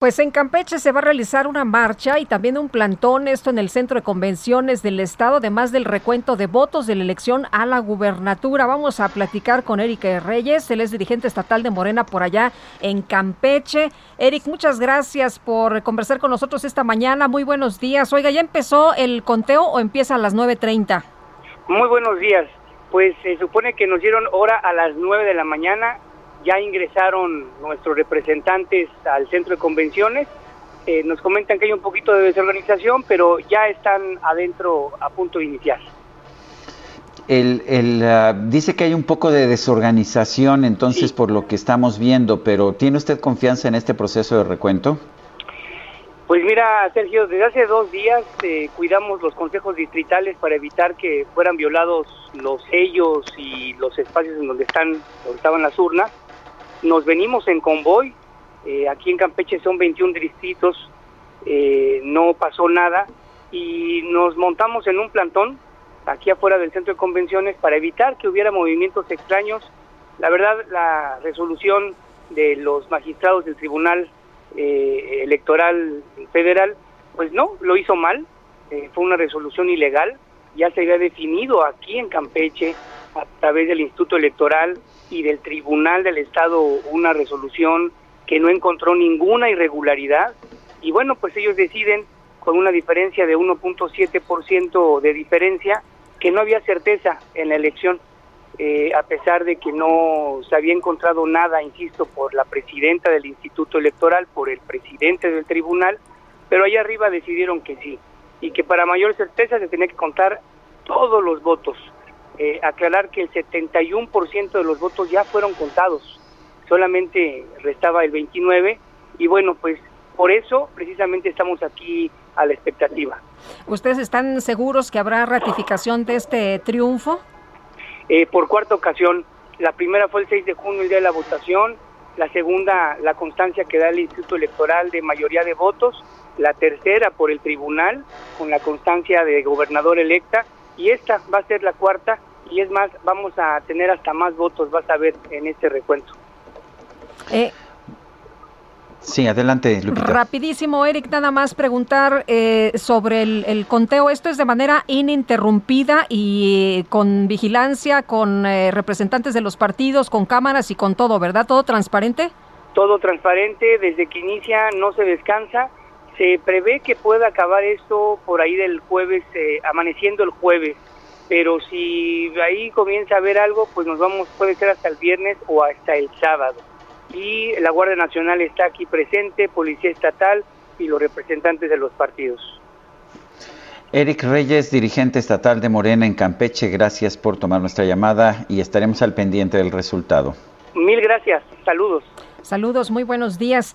Pues en Campeche se va a realizar una marcha y también un plantón, esto en el centro de convenciones del estado, además del recuento de votos de la elección a la gubernatura. Vamos a platicar con Eric Reyes, él es dirigente estatal de Morena por allá en Campeche. Eric, muchas gracias por conversar con nosotros esta mañana. Muy buenos días. Oiga, ¿ya empezó el conteo o empieza a las 9.30? Muy buenos días. Pues se supone que nos dieron hora a las 9 de la mañana ya ingresaron nuestros representantes al centro de convenciones. Eh, nos comentan que hay un poquito de desorganización, pero ya están adentro a punto de iniciar. El, ah, dice que hay un poco de desorganización, entonces, por lo que estamos viendo, pero ¿tiene usted confianza en este proceso de recuento? Pues mira, Sergio, desde hace dos días eh, cuidamos los consejos distritales para evitar que fueran violados los sellos y los espacios en donde están, donde estaban las urnas nos venimos en convoy, eh, aquí en Campeche son 21 distritos, eh, no pasó nada y nos montamos en un plantón aquí afuera del centro de convenciones para evitar que hubiera movimientos extraños. La verdad, la resolución de los magistrados del Tribunal eh, Electoral Federal, pues no, lo hizo mal, fue una resolución ilegal, ya se había definido aquí en Campeche a través del Instituto Electoral y del Tribunal del Estado una resolución que no encontró ninguna irregularidad y bueno, pues ellos deciden con una diferencia de 1.7% de diferencia que no había certeza en la elección, eh, a pesar de que no se había encontrado nada, insisto, por la presidenta del Instituto Electoral, por el presidente del tribunal, pero allá arriba decidieron que sí, y que para mayor certeza se tenía que contar todos los votos. Eh, aclarar que el 71% de los votos ya fueron contados, solamente restaba el 29 y bueno, pues por eso precisamente estamos aquí a la expectativa. ¿Ustedes están seguros que habrá ratificación de este triunfo? Eh, por cuarta ocasión. La primera fue el 6 de junio, el día de la votación. La segunda, la constancia que da el Instituto Electoral de mayoría de votos. La tercera, por el tribunal, con la constancia de gobernador electa. Y esta va a ser la cuarta, y es más, vamos a tener hasta más votos, vas a ver en este recuento. Eh, sí, adelante, Lupita. Rapidísimo, Eric, nada más preguntar eh, sobre el, conteo. Esto es de manera ininterrumpida y con vigilancia, con eh, representantes de los partidos, con cámaras y con todo, ¿verdad? ¿Todo transparente? Todo transparente, desde que inicia no se descansa. Se prevé que pueda acabar esto por ahí del jueves, amaneciendo el jueves pero si ahí comienza a haber algo, pues nos vamos, puede ser hasta el viernes o hasta el sábado. Y la Guardia Nacional está aquí presente, Policía Estatal y los representantes de los partidos. Eric Reyes, dirigente estatal de Morena en Campeche, gracias por tomar nuestra llamada y estaremos al pendiente del resultado. Mil gracias, saludos. Saludos, muy buenos días.